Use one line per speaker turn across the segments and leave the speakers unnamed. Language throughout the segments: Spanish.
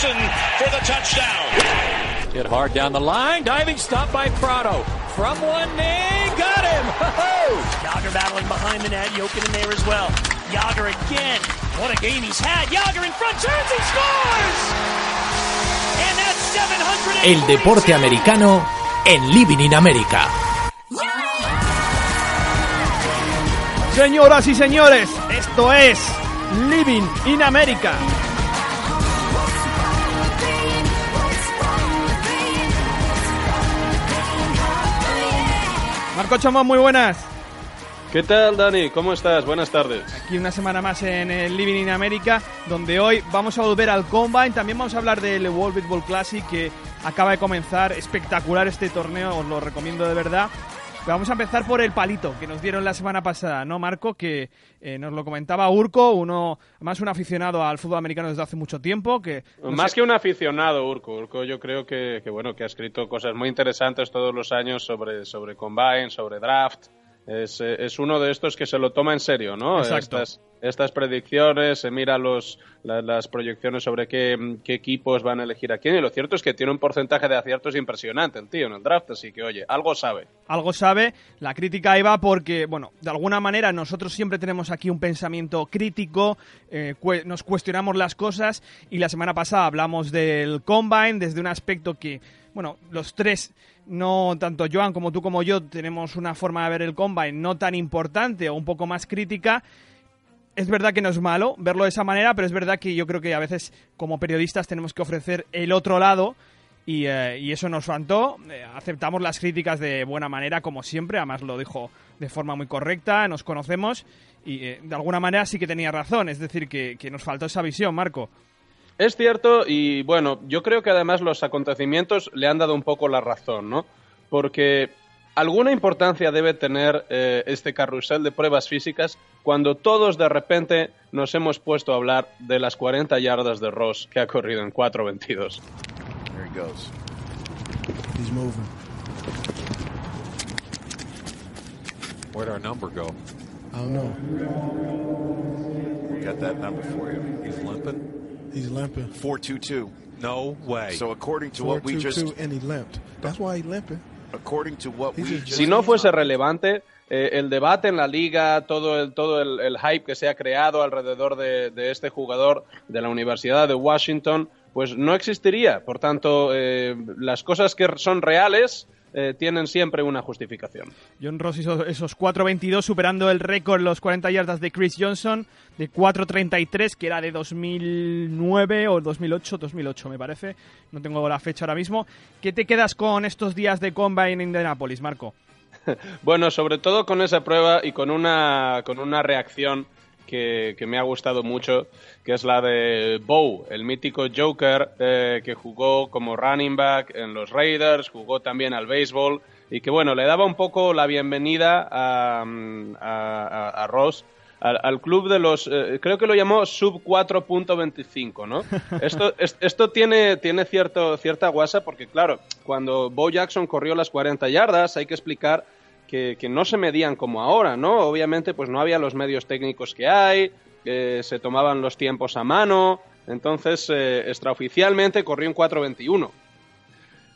That's recovered by Malik Jackson for the touchdown.
Hit hard down the line. Diving stop by Prado. From one knee. Got him.
Yager battling behind the net. Jokin in there as well. Yager again. What a game he's had. Yager in front. Turns. He scores. And that's 700.
El deporte americano en Living in America.
Señoras y señores, esto es Living in America. Marco Chamo, muy buenas.
¿Qué tal, Dani? ¿Cómo estás? Buenas tardes.
Aquí una semana más en el Living in America, donde hoy vamos a volver al Combine. También vamos a hablar del World Baseball Classic que acaba de comenzar. Espectacular este torneo, os lo recomiendo de verdad. Vamos a empezar por el palito que nos dieron la semana pasada, ¿no, Marco? Que eh, nos lo comentaba Urco, uno, más un aficionado al fútbol americano desde hace mucho tiempo. Que, no
Más
sé-
que un aficionado, Urco. Urco yo creo que, que, bueno, que ha escrito cosas muy interesantes todos los años sobre, sobre Combine, sobre Draft. Es, eh, es uno de estos que se lo toma en serio, ¿no?
Exacto.
Estas, estas predicciones, se mira los, la- las proyecciones sobre qué, qué equipos van a elegir a quién. Y lo cierto es que tiene un porcentaje de aciertos impresionante el tío en el draft, así que, oye, algo sabe.
algo sabe. La crítica iba porque, bueno, de alguna manera nosotros siempre tenemos aquí un pensamiento crítico, eh, nos cuestionamos las cosas y la semana pasada hablamos del Combine desde un aspecto que, bueno, los tres, no tanto Joan como tú como yo, tenemos una forma de ver el Combine no tan importante o un poco más crítica. Es verdad que no es malo verlo de esa manera, pero es verdad que yo creo que a veces como periodistas tenemos que ofrecer el otro lado y, eh, eso nos faltó. Eh, aceptamos las críticas de buena manera, como siempre. Además, lo dijo de forma muy correcta. Nos conocemos y eh, de alguna manera sí que tenía razón. Es decir, que, que nos faltó esa visión, Marco.
Es cierto y bueno, yo creo que además los acontecimientos le han dado un poco la razón, ¿no? Porque alguna importancia debe tener eh, este carrusel de pruebas físicas cuando todos de repente nos hemos puesto a hablar de las 40 yardas de Ross que ha corrido en 4.22.
There he goes.
He's moving.
Where'd our number go?
I don't know.
We got that number for you. He's limping.
He's limping.
422.
No way.
So according to what we just
and he limped. That's why he limping.
according to what
He
we
just-
just
Si no fuese relevante, eh, el debate en la liga, todo el, todo el, el hype que se ha creado alrededor de, de este jugador de la Universidad de Washington, pues no existiría. Por tanto, eh, las cosas que son reales eh, tienen siempre una justificación.
John Ross hizo esos 4.22 superando el récord, los 40 yardas de Chris Johnson, de 4.33, que era de 2009 o 2008, 2008 me parece. No tengo la fecha ahora mismo. ¿Qué te quedas con estos días de Combine en Indianapolis, Marco?
Bueno, sobre todo con esa prueba y con una, con una reacción que, que me ha gustado mucho, que es la de Bow, el mítico Joker eh, que jugó como running back en los Raiders, jugó también al béisbol y que, bueno, le daba un poco la bienvenida a, a- a Ross. Al, al club de los, eh, creo que lo llamó sub 4.25, ¿no? Esto, es- esto tiene, tiene cierto, cierta guasa porque, claro, cuando Bo Jackson corrió las 40 yardas, hay que explicar que, no se medían como ahora, ¿no? Obviamente, pues no había los medios técnicos que hay, eh, se tomaban los tiempos a mano, entonces eh, extraoficialmente corrió en 4.21.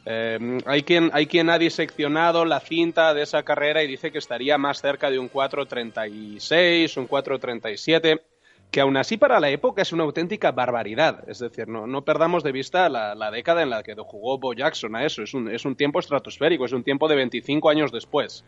Eh, hay, quien, hay quien ha diseccionado la cinta de esa carrera y dice que estaría más cerca de un 4.36, un 4.37, que aún así para la época es una auténtica barbaridad. Es decir, no, no perdamos de vista la, la década en la que jugó Bo Jackson a eso. Es un, es un tiempo estratosférico, es un tiempo de 25 años después.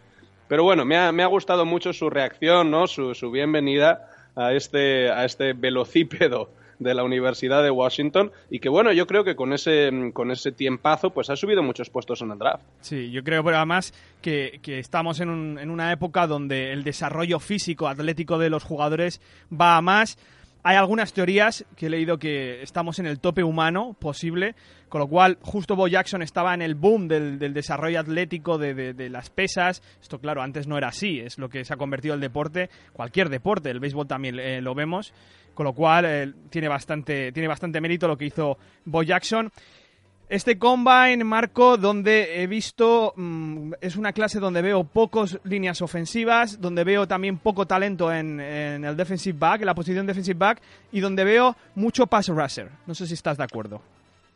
Pero bueno, me ha, me ha gustado mucho su reacción, ¿no? su, su bienvenida a este, a este velocípedo de la Universidad de Washington y que bueno, yo creo que con ese, con ese tiempazo pues ha subido muchos puestos en el draft.
Sí, yo creo pero además que, que estamos en, un- en una época donde el desarrollo físico, atlético de los jugadores va a más. Hay algunas teorías que he leído que estamos en el tope humano posible, con lo cual justo Bo Jackson estaba en el boom del, del desarrollo atlético de, de- de las pesas. Esto, claro, antes no era así, es lo que se ha convertido el deporte, cualquier deporte, el béisbol también eh, lo vemos, con lo cual eh, tiene, bastante, tiene bastante mérito lo que hizo Bo Jackson. Este combine, Marco, donde he visto, mm, es una clase donde veo pocos líneas ofensivas, donde veo también poco talento en, el defensive back, en la posición defensive back, y donde veo mucho pass rusher. No sé si estás de acuerdo.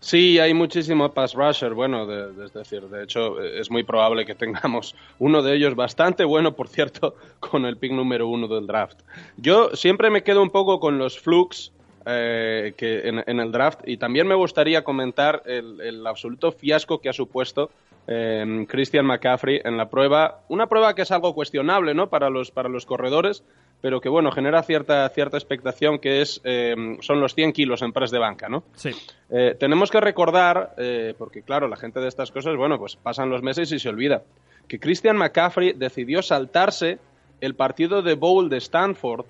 Sí, hay muchísimo pass rusher. Bueno, es decir, de hecho, eh, es muy probable que tengamos uno de ellos bastante bueno, por cierto, con el pick número uno del draft. Yo siempre me quedo un poco con los flux eh, que en, en el draft y también me gustaría comentar el, el absoluto fiasco que ha supuesto eh, Christian McCaffrey en la prueba. Una prueba que es algo cuestionable, ¿no? Para los, para los corredores, pero que, bueno, genera cierta, cierta expectación que es, eh, son los 100 kilos en press de banca, ¿no?
Sí.
Eh, tenemos que recordar, eh, porque claro, la gente de estas cosas, bueno, pues pasan los meses y se olvida, que Christian McCaffrey decidió saltarse el partido de Bowl de Stanford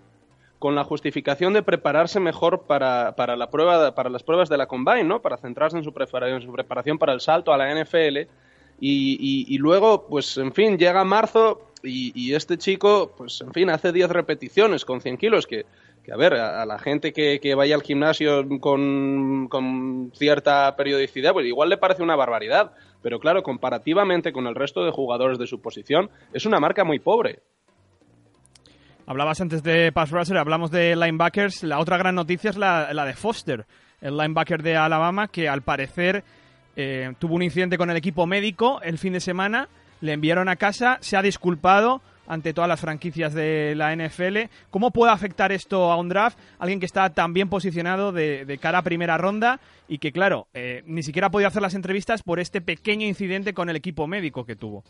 con la justificación de prepararse mejor para, para la prueba, para las pruebas de la Combine, ¿no? Para centrarse en su, preparación para el salto a la NFL. Y, luego, pues, en fin, llega marzo y, este chico, pues, en fin, hace 10 repeticiones con 100 kilos, que, a ver, a, la gente que, que vaya al gimnasio con, con cierta periodicidad, pues igual le parece una barbaridad. Pero claro, comparativamente con el resto de jugadores de su posición, es una marca muy pobre.
Hablabas antes de pass rusher, hablamos de linebackers. La otra gran noticia es la, de Foster, el linebacker de Alabama, que al parecer eh, tuvo un incidente con el equipo médico el fin de semana. Le enviaron a casa, se ha disculpado ante todas las franquicias de la NFL. ¿Cómo puede afectar esto a un draft? Alguien que está tan bien posicionado de, de cara a primera ronda y que, claro, eh, ni siquiera ha podido hacer las entrevistas por este pequeño incidente con el equipo médico que tuvo.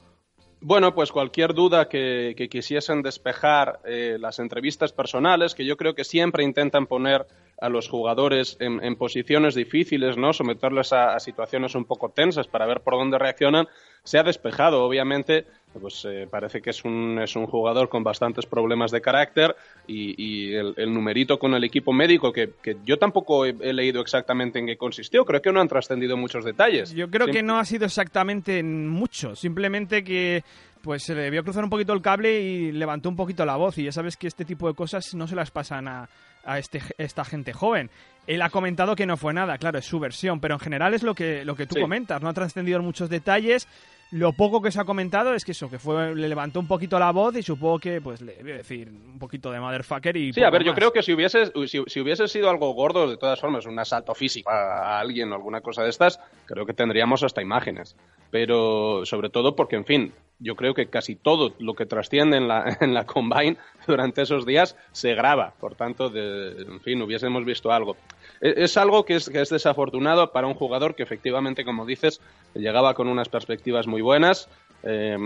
Bueno, pues cualquier duda que, quisiesen despejar eh, las entrevistas personales, que yo creo que siempre intentan poner a los jugadores en, en posiciones difíciles, ¿no? Someterles a, a situaciones un poco tensas para ver por dónde reaccionan, se ha despejado. Obviamente, pues eh, parece que es un, es un jugador con bastantes problemas de carácter y, y el, el numerito con el equipo médico, que, que yo tampoco he, he leído exactamente en qué consistió, creo que no han trascendido muchos detalles.
Yo creo
Sim-
que no ha sido exactamente en mucho, simplemente que pues se le vio cruzar un poquito el cable y levantó un poquito la voz y ya sabes que este tipo de cosas no se las pasan a, a este, esta gente joven. Él ha comentado que no fue nada, claro, es su versión, pero en general es lo que, lo que tú
Sí.
comentas, no ha trascendido en muchos detalles. Lo poco que se ha comentado es que eso, que fue, le levantó un poquito la voz y supongo que, pues, le voy a decir un poquito de motherfucker y
Sí, a ver, yo creo que si hubiese, si, si hubiese sido algo gordo, de todas formas, un asalto físico a, a alguien o alguna cosa de estas, creo que tendríamos hasta imágenes. Pero sobre todo porque, en fin, yo creo que casi todo lo que trasciende en la, en la Combine durante esos días se graba. Por tanto, en fin, hubiésemos visto algo. E- Es algo que es, desafortunado para un jugador que efectivamente, como dices, llegaba con unas perspectivas muy buenas, eh,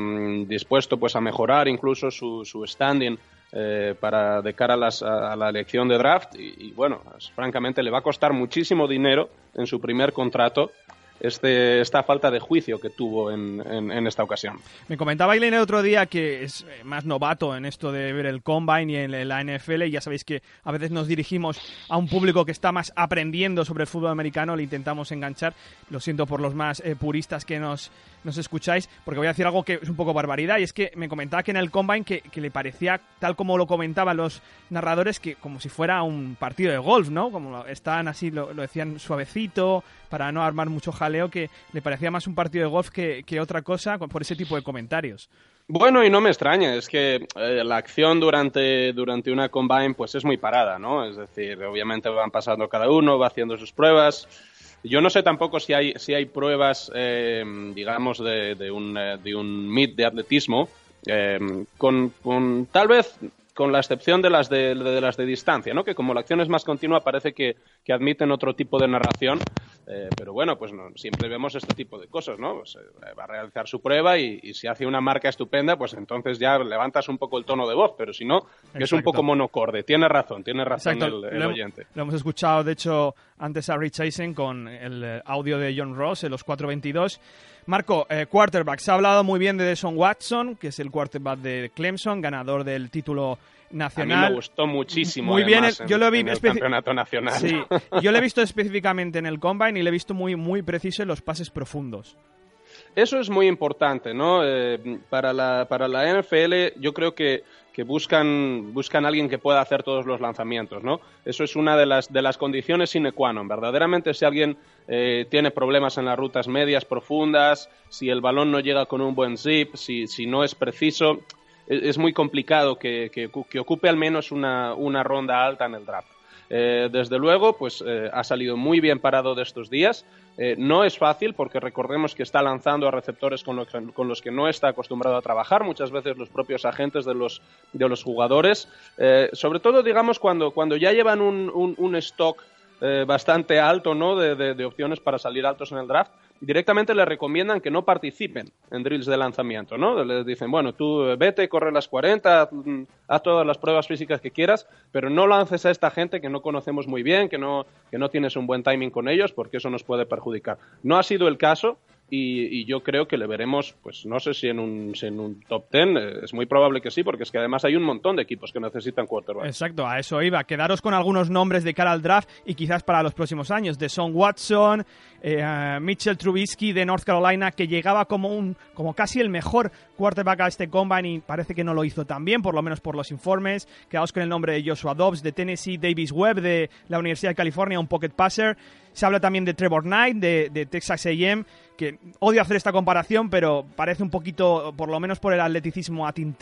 dispuesto pues a mejorar incluso su, su standing eh, para de cara a, las- a- la elección de draft y, bueno, francamente le va a costar muchísimo dinero en su primer contrato este, esta falta de juicio que tuvo en, en- en esta ocasión.
Me comentaba Aileen el otro día que es eh, más novato en esto de ver el combine y en la NFL. Y ya sabéis que a veces nos dirigimos a un público que está más aprendiendo sobre el fútbol americano. Le intentamos enganchar. Lo siento por los más eh, puristas que nos, nos escucháis, porque voy a decir algo que es un poco barbaridad. Y es que me comentaba que en el combine que, que le parecía, tal como lo comentaban los narradores, que como si fuera un partido de golf, ¿no? Como estaban así, lo, lo decían suavecito, para no armar mucho jaleo, que le parecía más un partido de golf que, que otra cosa por ese tipo de comentarios.
Bueno, y no me extraña, es que eh, la acción durante, durante una combine pues es muy parada, ¿no? Es decir, obviamente van pasando cada uno, va haciendo sus pruebas. Yo no sé tampoco si hay, si hay pruebas, eh, digamos, de, un, eh, de un meet de atletismo, eh, con, con- tal vez con la excepción de las de, de las de distancia, ¿no? Que como la acción es más continua parece que, que admiten otro tipo de narración, eh, pero bueno, pues no, siempre vemos este tipo de cosas, ¿no? Pues, eh, va a realizar su prueba y, y si hace una marca estupenda, pues entonces ya levantas un poco el tono de voz, pero si no, que es un poco monocorde. Tiene razón, tiene razón el, oyente.
lo hemos escuchado, de hecho, antes a Rich Eisen con el eh, audio de John Ross en los 422. Marco, eh, quarterback, se ha hablado muy bien de Deshaun Watson, que es el quarterback de Clemson, ganador del título
A mí
nacional.
me gustó muchísimo.
Muy bien, el- yo
en-
lo vi
en el campeonato nacional.
Sí, yo lo he visto específicamente en el combine y le he visto muy, muy preciso en los pases profundos.
Eso es muy importante, ¿no? Eh, para, la, para la NFL yo creo que, que buscan, buscan alguien que pueda hacer todos los lanzamientos, ¿no? Eso es una de las, de las condiciones sine qua non. Verdaderamente, si alguien eh, tiene problemas en las rutas medias, profundas, si el balón no llega con un buen zip, si, si no es preciso, es, es muy complicado que, que, que ocupe al menos una, una ronda alta en el draft. Eh, desde luego, pues ha salido muy bien parado de estos días. Eh, no es fácil porque recordemos que está lanzando a receptores con, lo que- con los que no está acostumbrado a trabajar, muchas veces los propios agentes de los, de los jugadores. Eh, sobre todo, digamos, cuando, cuando ya llevan un, un- stock eh, bastante alto ¿no? de- de opciones para salir altos en el draft, directamente le recomiendan que no participen en drills de lanzamiento. ¿no? Les dicen, bueno, tú eh, vete, corre las 40, haz, mm, haz todas las pruebas físicas que quieras, pero no lances a esta gente que no conocemos muy bien, que no, que no tienes un buen timing con ellos, porque eso nos puede perjudicar. No ha sido el caso. Y, y yo creo que le veremos, pues no sé si en un, si en un top 10, eh, es muy probable que sí, porque es que además hay un montón de equipos que necesitan quarterback.
Exacto, a eso iba. Quedaros con algunos nombres de cara al draft y quizás para los próximos años. De Son Watson, eh, uh, Mitchell Trubisky de North Carolina, que llegaba como un como casi el mejor quarterback a este combine y parece que no lo hizo tan bien, por lo menos por los informes. Quedaos con el nombre de Joshua Dobbs de Tennessee, Davis Webb de la Universidad de California, un pocket passer. Se habla también de Trevor Knight de, de Texas A&M, que odio hacer esta comparación, pero parece un poquito, por lo menos por el atleticismo, a Tim.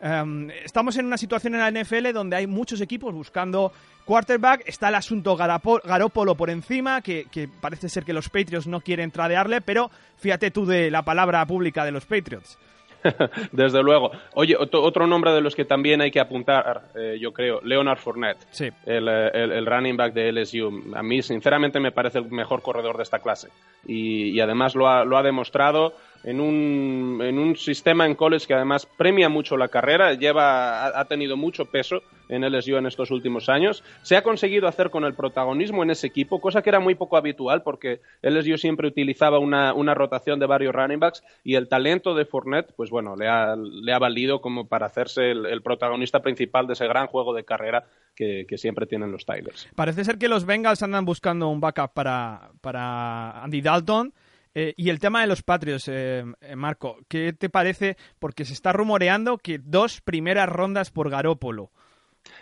Um, estamos en una situación en la NFL donde hay muchos equipos buscando quarterback. Está el asunto Garópolo por encima, que, que parece ser que los Patriots no quieren tradearle, pero fíjate tú de la palabra pública de los Patriots.
Desde luego. Oye, otro, otro nombre de los que también hay que apuntar, eh, yo creo, Leonard Fournette,
Sí.
el, eh, el- el running back de LSU. A mí, sinceramente, me parece el mejor corredor de esta clase. Y, y además lo ha, lo ha demostrado en un, en un sistema en college que además premia mucho la carrera, lleva, ha, ha tenido mucho peso en LSU en estos últimos años. Se ha conseguido hacer con el protagonismo en ese equipo, cosa que era muy poco habitual porque LSU siempre utilizaba una, una rotación de varios running backs y el talento de Fournette, pues bueno, le ha, le ha valido como para hacerse el, el protagonista principal de ese gran juego de carrera que, que siempre tienen los Tigers.
Parece ser que los Bengals andan buscando un backup para, para Andy Dalton. Eh, y el tema de los Patriots, eh, eh, Marco, ¿qué te parece? Porque se está rumoreando que dos primeras rondas por Garópolo.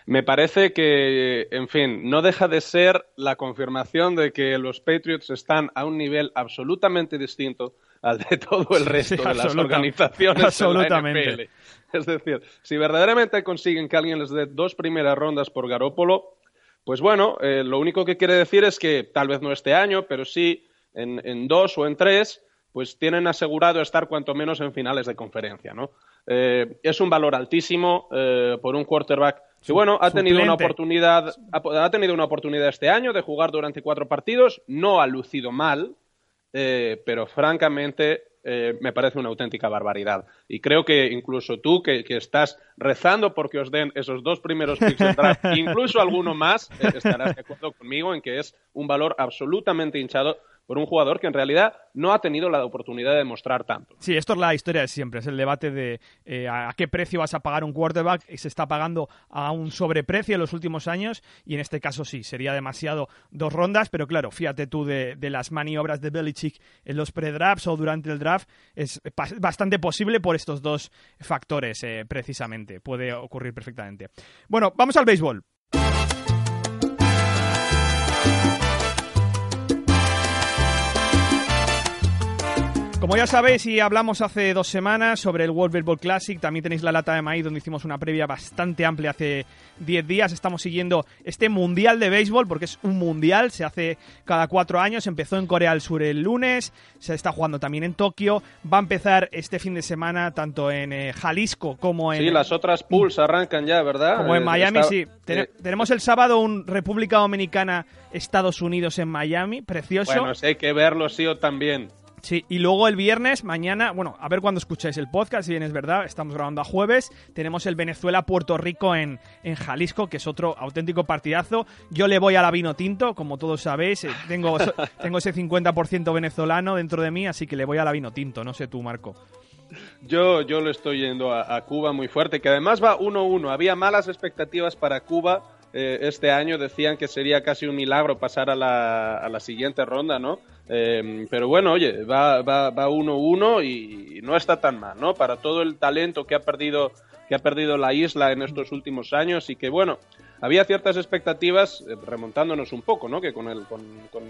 Me parece que, en fin, no deja de ser la confirmación de que los Patriots están a un nivel absolutamente distinto al de todo el resto
Sí,
de las organizaciones
absolutamente.
de la NFL. Es decir, si verdaderamente consiguen que alguien les dé dos primeras rondas por Garópolo, pues bueno, eh, lo único que quiere decir es que tal vez no este año, pero sí en, en dos o en tres, pues tienen asegurado estar cuanto menos en finales de conferencia, ¿no? Eh, es un valor altísimo eh, por un quarterback que, bueno, ha tenido una oportunidad, ha, ha tenido una oportunidad este año de jugar durante cuatro partidos, no ha lucido mal, eh, pero francamente eh, me parece una auténtica barbaridad. Y creo que incluso tú, que, que estás rezando porque os den esos dos primeros picks del draft, incluso alguno más, estarás de acuerdo conmigo en que es un valor absolutamente hinchado por un jugador que en realidad no ha tenido la oportunidad de demostrar tanto.
Sí, esto es la historia de siempre, es el debate de eh, a qué precio vas a pagar un quarterback y se está pagando a un sobreprecio en los últimos años y en este caso sí, sería demasiado dos rondas, pero claro, fíjate tú de, de las maniobras de Belichick en los pre-drafts o durante el draft, es bastante posible por estos dos factores eh, precisamente, puede ocurrir perfectamente. Bueno, vamos al béisbol. Como ya sabéis y hablamos hace dos semanas sobre el World Baseball Classic, también tenéis la lata de maíz donde hicimos una previa bastante amplia hace 10 días. Estamos siguiendo este Mundial de Béisbol porque es un Mundial, se hace cada cuatro años, empezó en Corea del Sur el lunes, se está jugando también en Tokio, va a empezar este fin de semana tanto en eh, Jalisco como en...
Sí, las otras pools arrancan ya, ¿verdad?
Como en
Eh,
Miami,
está-
sí. Ten-
eh,
tenemos el sábado un República Dominicana, Estados Unidos en Miami, precioso.
bueno, hay que verlo sí o también.
Sí, y luego el viernes, mañana, bueno, a ver cuándo escucháis el podcast, si bien es verdad, estamos grabando a jueves, tenemos el Venezuela-Puerto Rico en, en Jalisco, que es otro auténtico partidazo. Yo le voy a la vino tinto, como todos sabéis, eh, tengo, tengo ese 50% venezolano dentro de mí, así que le voy a la vino tinto, no sé tú, Marco.
Yo, yo le estoy yendo a, a Cuba muy fuerte, que además va 1-1. Había malas expectativas para Cuba eh, este año decían que sería casi un milagro pasar a la, a la siguiente ronda, ¿no? Eh, pero bueno, oye, va 1-1 va, 1-1 y no está tan mal, ¿no? Para todo el talento que ha perdido que ha perdido la isla en estos últimos años y que, bueno, había ciertas expectativas, eh, remontándonos un poco, ¿no? Que con el, con, con,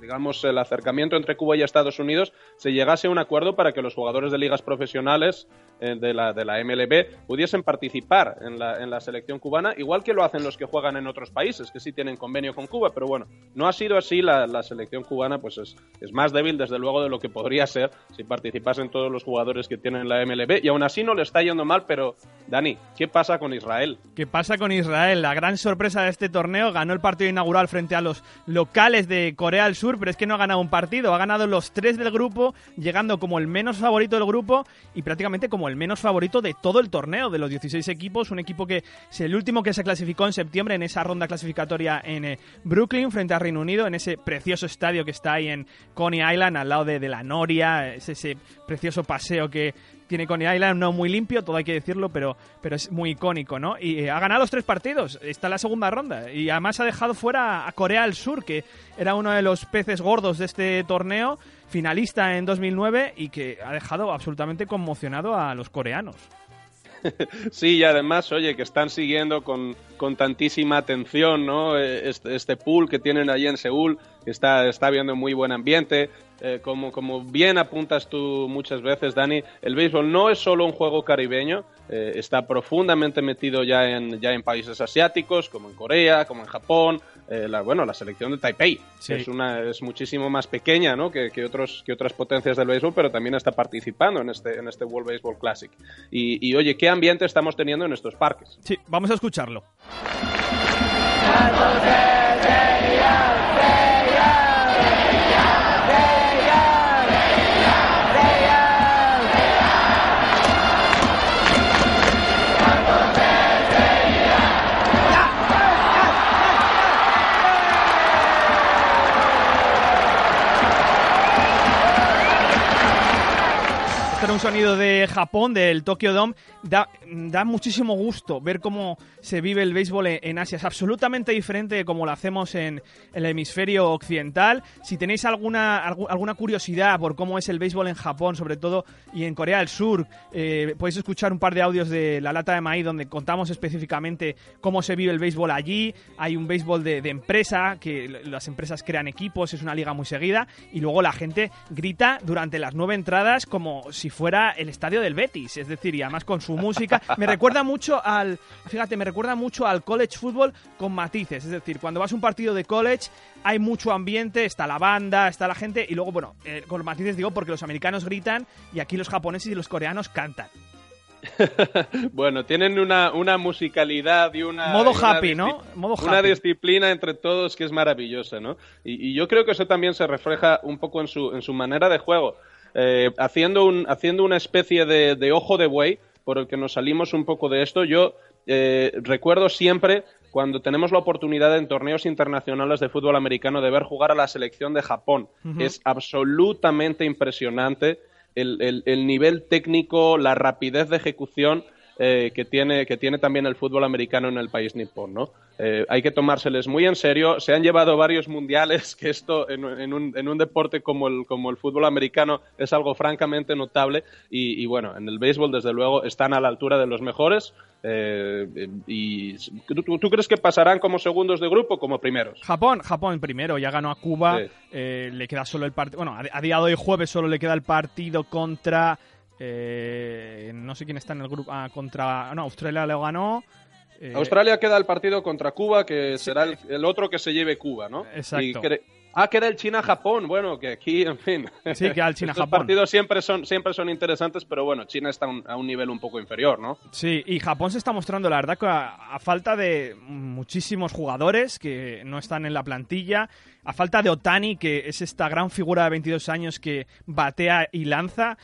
digamos, el acercamiento entre Cuba y Estados Unidos se llegase a un acuerdo para que los jugadores de ligas profesionales eh, de, la, de la MLB pudiesen participar en la, en la selección cubana, igual que lo hacen los que juegan en otros países, que sí tienen convenio con Cuba, pero bueno, no ha sido así, la, la selección cubana pues es, es más débil desde luego de lo que podría ser si participasen todos los jugadores que tienen la MLB y aún así no le está yendo mal, pero Dani, ¿qué pasa con Israel?
¿Qué pasa con Israel? La gran sorpresa de este torneo ganó el partido inaugural frente a los locales de Corea del Sur, pero es que no ha ganado un partido, ha ganado los tres del grupo, llegando como el menos favorito del grupo y prácticamente como el menos favorito de todo el torneo, de los 16 equipos, un equipo que es el último que se clasificó en septiembre en esa ronda clasificatoria en eh, Brooklyn frente a Reino Unido, en ese precioso estadio que está ahí en Coney Island, al lado de, de la Noria, es ese precioso paseo que tiene Coney Island, no muy limpio, todo hay que decirlo, pero, pero es muy icónico, ¿no? Y eh, ha ganado los tres partidos, está en la segunda ronda, y además ha dejado fuera a Corea del Sur, que era uno de los peces gordos de este torneo, finalista en 2009, y que ha dejado absolutamente conmocionado a los coreanos.
Sí, y además, oye, que están siguiendo con, con tantísima atención, ¿no? Este, este, pool que tienen allí en Seúl, que está, está viendo muy buen ambiente. Eh, como, como bien apuntas tú muchas veces, Dani, el béisbol no es solo un juego caribeño, eh, está profundamente metido ya en, ya en países asiáticos, como en Corea, como en Japón, eh, la, bueno, la selección de Taipei,
Sí.
que es, una, es muchísimo más pequeña ¿no? que, que, otros, que otras potencias del béisbol, pero también está participando en este, en este World Baseball Classic. Y, y oye, ¿qué ambiente estamos teniendo en estos parques?
Sí, vamos a escucharlo. Un sonido de Japón, del Tokyo Dome. Da, da muchísimo gusto ver cómo se vive el béisbol en, Asia. Es absolutamente diferente de como lo hacemos en, el hemisferio occidental. Si tenéis alguna, algu- alguna curiosidad por cómo es el béisbol en Japón, sobre todo, y en Corea del Sur, eh, podéis escuchar un par de audios de La Lata de Maíz donde contamos específicamente cómo se vive el béisbol allí. Hay un béisbol de, de empresa, que las empresas crean equipos, es una liga muy seguida, y luego la gente grita durante las nueve entradas como si fuera el estadio del Betis, es decir, y además con su música. Me recuerda mucho al, fíjate, me recuerda mucho al college football con matices, es decir, cuando vas a un partido de college hay mucho ambiente, está la banda, está la gente, y luego, bueno, eh, con matices digo porque los americanos gritan y aquí los japoneses y los coreanos cantan.
bueno, tienen una, una musicalidad y una...
Modo
y
happy, ¿no? Modo
Una
happy.
disciplina entre todos que es maravillosa, ¿no? Y, y yo creo que eso también se refleja un poco en su, en su manera de juego. Eh, haciendo, un, haciendo una especie de, de ojo de buey, por el que nos salimos un poco de esto, yo eh, recuerdo siempre cuando tenemos la oportunidad en torneos internacionales de fútbol americano de ver jugar a la selección de Japón. Es absolutamente impresionante el, el- el nivel técnico, la rapidez de ejecución eh, que, tiene, que tiene también el fútbol americano en el país nipón, ¿no? Eh, hay que tomárseles muy en serio. Se han llevado varios mundiales, que esto en, en un, en un deporte como el, como el fútbol americano es algo francamente notable. Y, y bueno, en el béisbol, desde luego, están a la altura de los mejores. Eh, y ¿tú, tú crees que pasarán como segundos de grupo o como primeros?
Japón, Japón primero, ya ganó a Cuba,
Sí.
eh, le queda solo el partido, bueno, a, a día de hoy jueves solo le queda el partido contra, eh, no sé quién está en el grupo, ah, contra, no, Australia lo ganó. eh,
Australia queda el partido contra Cuba, que será el, el otro que se lleve Cuba, ¿no?
Exacto.
Y cre- Ah, queda el China-Japón. Bueno, que aquí, en fin.
Sí, queda el
Estos
China-Japón.
partidos siempre son, siempre son interesantes, pero bueno, China está un- a un nivel un poco inferior, ¿no?
Sí, y Japón se está mostrando, la verdad, que a, a falta de muchísimos jugadores que no están en la plantilla, a falta de Otani, que es esta gran figura de 22 años que batea y lanza,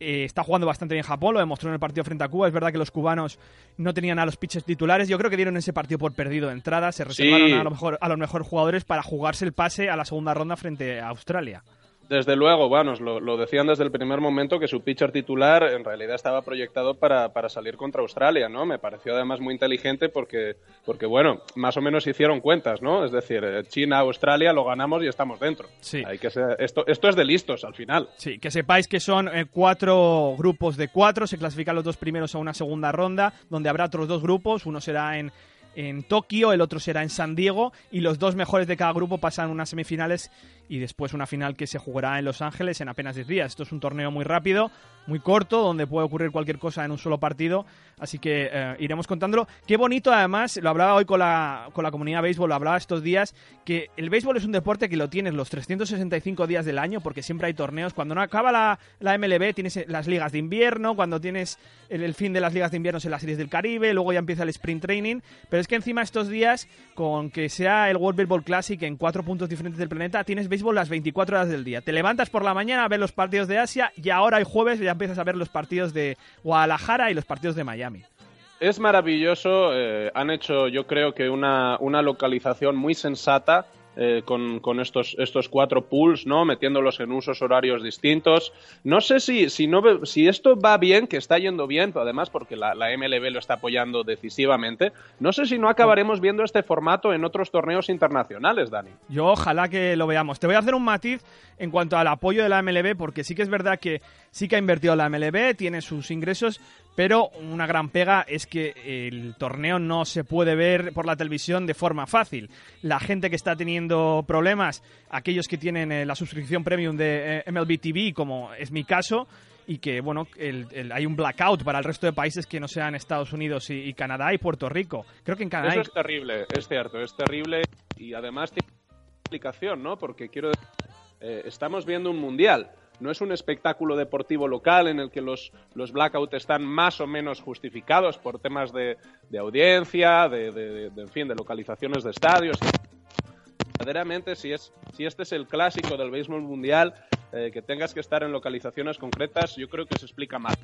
eh, está jugando bastante bien Japón, lo demostró en el partido frente a Cuba. Es verdad que los cubanos no tenían a los pitchers titulares. Yo creo que dieron ese partido por perdido de entrada. Se reservaron
Sí.
a, lo mejor, a los mejores jugadores para jugarse el pase a la segunda ronda frente a Australia.
Desde luego, bueno, lo, lo, decían desde el primer momento que su pitcher titular en realidad estaba proyectado para, para, salir contra Australia, ¿no? Me pareció además muy inteligente porque, porque, bueno, más o menos hicieron cuentas, ¿no? Es decir, eh, China, Australia, lo ganamos y estamos dentro.
Sí.
Hay que ser, esto, esto es de listos al final.
Sí, que sepáis que son eh, cuatro grupos de cuatro, se clasifican los dos primeros a una segunda ronda, donde habrá otros dos grupos, uno será en en Tokio, el otro será en San Diego y los dos mejores de cada grupo pasan unas semifinales y después una final que se jugará en Los Ángeles en apenas 10 días. Esto es un torneo muy rápido, muy corto, donde puede ocurrir cualquier cosa en un solo partido, así que eh, iremos contándolo. Qué bonito además, lo hablaba hoy con la, con la comunidad de béisbol, lo hablaba estos días, que el béisbol es un deporte que lo tienes los 365 días del año porque siempre hay torneos. Cuando no acaba la, la MLB tienes las ligas de invierno, cuando tienes el, el, fin de las ligas de invierno en las series del Caribe, luego ya empieza el sprint training, pero es que encima estos días, con que sea el World Baseball Classic en cuatro puntos diferentes del planeta, tienes béisbol las 24 horas del día. Te levantas por la mañana a ver los partidos de Asia y ahora el jueves ya empiezas a ver los partidos de Guadalajara y los partidos de Miami.
Es maravilloso, eh, han hecho yo creo que una, una localización muy sensata eh, con, con, estos, estos cuatro pools, ¿no? Metiéndolos en usos horarios distintos. No sé si, si, no, si esto va bien, que está yendo bien, además porque la, la, MLB lo está apoyando decisivamente, no sé si no acabaremos viendo este formato en otros torneos internacionales, Dani.
Yo ojalá que lo veamos. Te voy a hacer un matiz en cuanto al apoyo de la MLB, porque sí que es verdad que sí que ha invertido la MLB, tiene sus ingresos, pero una gran pega es que el torneo no se puede ver por la televisión de forma fácil. La gente que está teniendo problemas, aquellos que tienen eh, la suscripción premium de eh, MLB TV, como es mi caso, y que, bueno, el, el, hay un blackout para el resto de países que no sean Estados Unidos y, y, Canadá y Puerto Rico. Creo que en Canadá...
Eso es terrible, es cierto, es terrible y además tiene explicación, ¿no? Porque quiero decir, eh, estamos viendo un mundial no es un espectáculo deportivo local en el que los, los blackouts están más o menos justificados por temas de, de audiencia, de, de, en fin, de localizaciones de estadios. Verdaderamente, si, es, si este es el clásico del béisbol mundial, eh, que tengas que estar en localizaciones concretas, yo creo que se explica mal.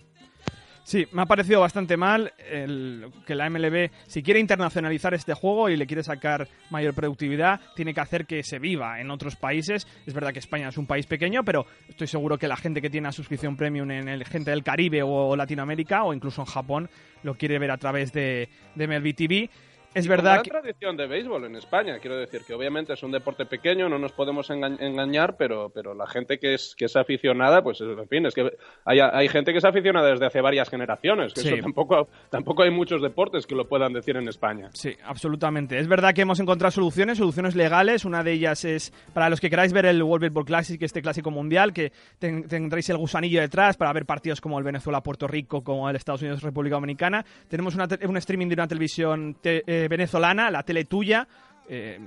Sí, me ha parecido bastante mal el, que la MLB, si quiere internacionalizar este juego y le quiere sacar mayor productividad, tiene que hacer que se viva en otros países. Es verdad que España es un país pequeño, pero estoy seguro que la gente que tiene suscripción premium en el gente del Caribe o Latinoamérica o incluso en Japón lo quiere ver a través de, de MLB TV. Es verdad
que... tradición de béisbol en España, quiero decir que obviamente es un deporte pequeño, no nos podemos enga engañar, pero, pero la gente que es, que es aficionada, pues en fin, es que hay, hay gente que es aficionada desde hace varias generaciones, que
Sí.
eso tampoco, tampoco hay muchos deportes que lo puedan decir en España.
Sí, absolutamente. Es verdad que hemos encontrado soluciones, soluciones legales. Una de ellas es para los que queráis ver el World Baseball Classic, este clásico mundial, que ten- tendréis el gusanillo detrás para ver partidos como el Venezuela-Puerto Rico, como el Estados Unidos-República Dominicana. Tenemos una un streaming de una televisión te- eh, venezolana, la tele tuya. eh,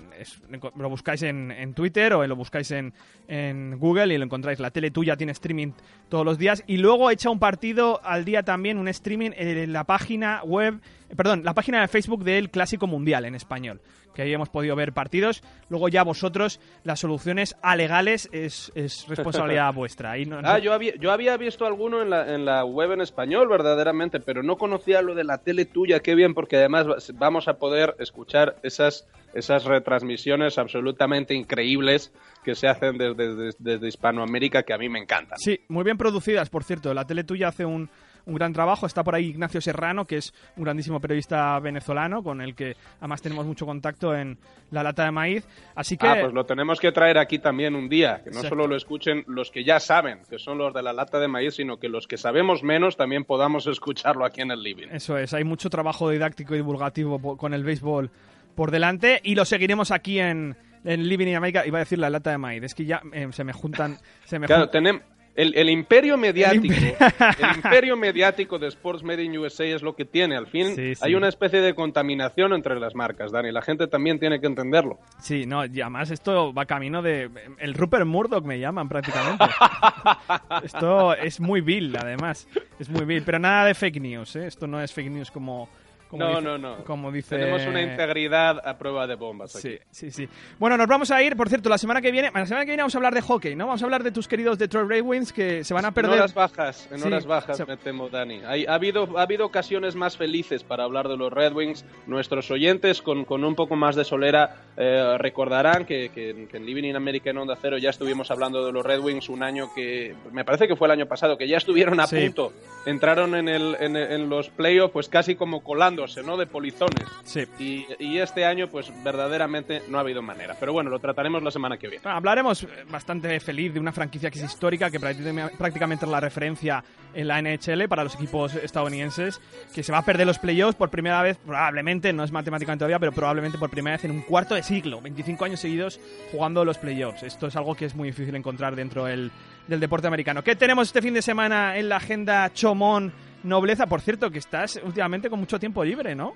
lo buscáis en, Twitter o lo buscáis en, en Google y lo encontráis. La tele tuya tiene streaming todos los días. Y luego echa un partido al día también, un streaming en la página web, perdón, la página de Facebook del Clásico Mundial en español. Que ahí hemos podido ver partidos. Luego ya vosotros, las soluciones alegales es, es responsabilidad vuestra. Ahí no-
Ah, yo había, yo había visto alguno en la, en la web en español, verdaderamente, pero no conocía lo de la tele tuya, qué bien, porque además va- vamos a poder escuchar esas, esas retransmisiones absolutamente increíbles que se hacen desde, desde, desde Hispanoamérica, que a mí me encantan.
Sí, muy bien producidas, por cierto. La tele tuya hace un, un gran trabajo. Está por ahí Ignacio Serrano, que es un grandísimo periodista venezolano, con el que además tenemos mucho contacto en La Lata de Maíz. Así que...
Ah, pues lo tenemos que traer aquí también un día, que no
Exacto.
solo lo escuchen los que ya saben, que son los de la lata de maíz, sino que los que sabemos menos también podamos escucharlo aquí en el living.
Eso es, hay mucho trabajo didáctico y divulgativo con el béisbol por delante y lo seguiremos aquí en, en Living in America. Iba a decir la lata de maíz, es que ya eh, se me juntan... Se me
Claro,
jun-
tenemos el, el imperio mediático, el,
imperio-
imperio mediático de Sports Made in USA es lo que tiene. Al fin
Sí, sí.
hay una especie de contaminación entre las marcas, Dani. La gente también tiene que entenderlo.
Sí, no, y además esto va camino de... El Rupert Murdoch me llaman prácticamente. esto es muy vil, además. Es muy vil, pero nada de fake news, ¿eh? Esto no es fake news como, Como
no,
dice-
no, no.
Como dice...
Tenemos una integridad a prueba de bombas aquí.
Sí, sí, sí. Bueno, nos vamos a ir, por cierto, la semana que viene, la semana que viene vamos a hablar de hockey, ¿no? Vamos a hablar de tus queridos Detroit Red Wings que se van a
En
perder.
horas bajas, en
Sí,
horas bajas
se-
me temo, Dani. Hay- ha, habido, ha habido ocasiones más felices para hablar de los Red Wings. Nuestros oyentes con, con un poco más de solera eh, recordarán que, que- que en Living in America en Onda Cero ya estuvimos hablando de los Red Wings un año que, me parece que fue el año pasado, que ya estuvieron a
Sí.
punto. Entraron en, el, en, en los playoffs pues casi como colándose, ¿no? De polizones.
Sí.
Y, y este año pues verdaderamente no ha habido manera. Pero bueno, lo trataremos la semana que viene.
Bueno, hablaremos eh, bastante feliz de una franquicia que es histórica, que prácticamente prácticamente es la referencia en la NHL para los equipos estadounidenses, que se va a perder los playoffs por primera vez, probablemente, no es matemáticamente todavía, pero probablemente por primera vez en un cuarto de siglo, 25 años seguidos jugando los playoffs. Esto es algo que es muy difícil encontrar dentro del, del deporte americano. ¿Qué tenemos este fin de semana en la agenda Chomón Nobleza? Por cierto, que estás últimamente con mucho tiempo libre, ¿no?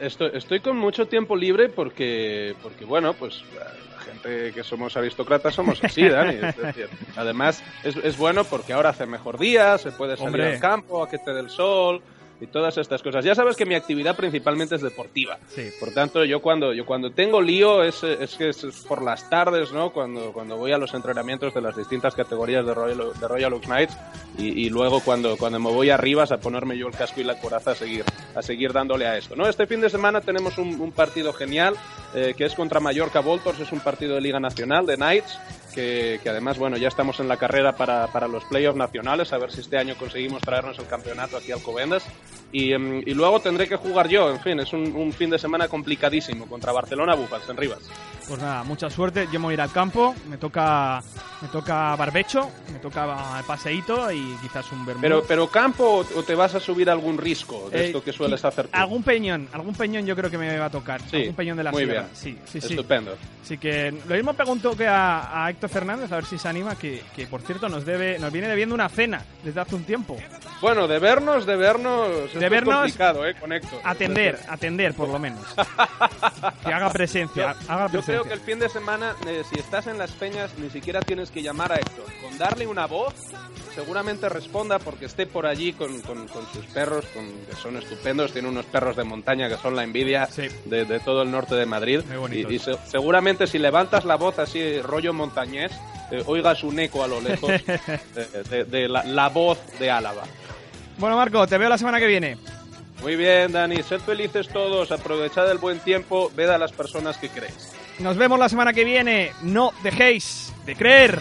Estoy, estoy con mucho tiempo libre porque, porque bueno, pues la gente que somos aristócratas somos así, Dani. Es decir, además, es, es bueno porque ahora hace mejor día, se puede salir
Hombre.
al campo a que te dé el sol y todas estas cosas. Ya sabes que mi actividad principalmente es deportiva.
Sí.
Por tanto, yo cuando, yo cuando tengo lío es, es que es por las tardes, ¿no? Cuando, cuando voy a los entrenamientos de las distintas categorías de Royal, de Royal Oaks Knights y, y luego cuando, cuando me voy arriba a ponerme yo el casco y la coraza a seguir, a seguir dándole a esto, ¿no? Este fin de semana tenemos un, un partido genial eh, que es contra Mallorca Voltors, es un partido de Liga Nacional de Knights que, que además, bueno, ya estamos en la carrera para, para los playoffs nacionales, a ver si este año conseguimos traernos el campeonato aquí al Alcobendas. Y, em, y luego tendré que jugar yo, en fin, es un, un fin de semana complicadísimo contra Barcelona Bufals en Rivas.
Pues nada, mucha suerte. Yo me voy a ir al campo, me toca, me toca barbecho, me toca paseíto y quizás un vermut.
Pero, pero campo o te vas a subir algún risco de
Eh,
esto que sueles hacer tú.
Algún peñón, algún peñón yo creo que me va a tocar.
Sí,
algún peñón de la
muy
sierra.
bien.
Sí, sí, sí.
Estupendo.
Así que lo mismo pregunto que a, a Héctor Fernández, a ver si se anima, que, que por cierto nos debe, nos viene debiendo una cena desde hace un tiempo.
Bueno, de vernos, de vernos,
De
es
vernos,
complicado, ¿eh? Con Héctor.
Atender, atender por lo menos. que haga presencia, haga presencia.
Creo que el fin de semana, eh, si estás en las peñas, ni siquiera tienes que llamar a Héctor. Con darle una voz, seguramente responda porque esté por allí con, con- con sus perros, con- que son estupendos. Tiene unos perros de montaña que son la envidia
Sí.
de, de todo el norte de Madrid.
Muy.
Y, y se- seguramente si levantas la voz así, rollo montañés, eh, oigas un eco a lo lejos de, de- de la, la voz de Álava.
Bueno, Marco, te veo la semana que viene.
Muy bien, Dani. Sed felices todos. Aprovechad el buen tiempo. Ved a las personas que queréis.
Nos vemos la semana que viene. No dejéis de creer.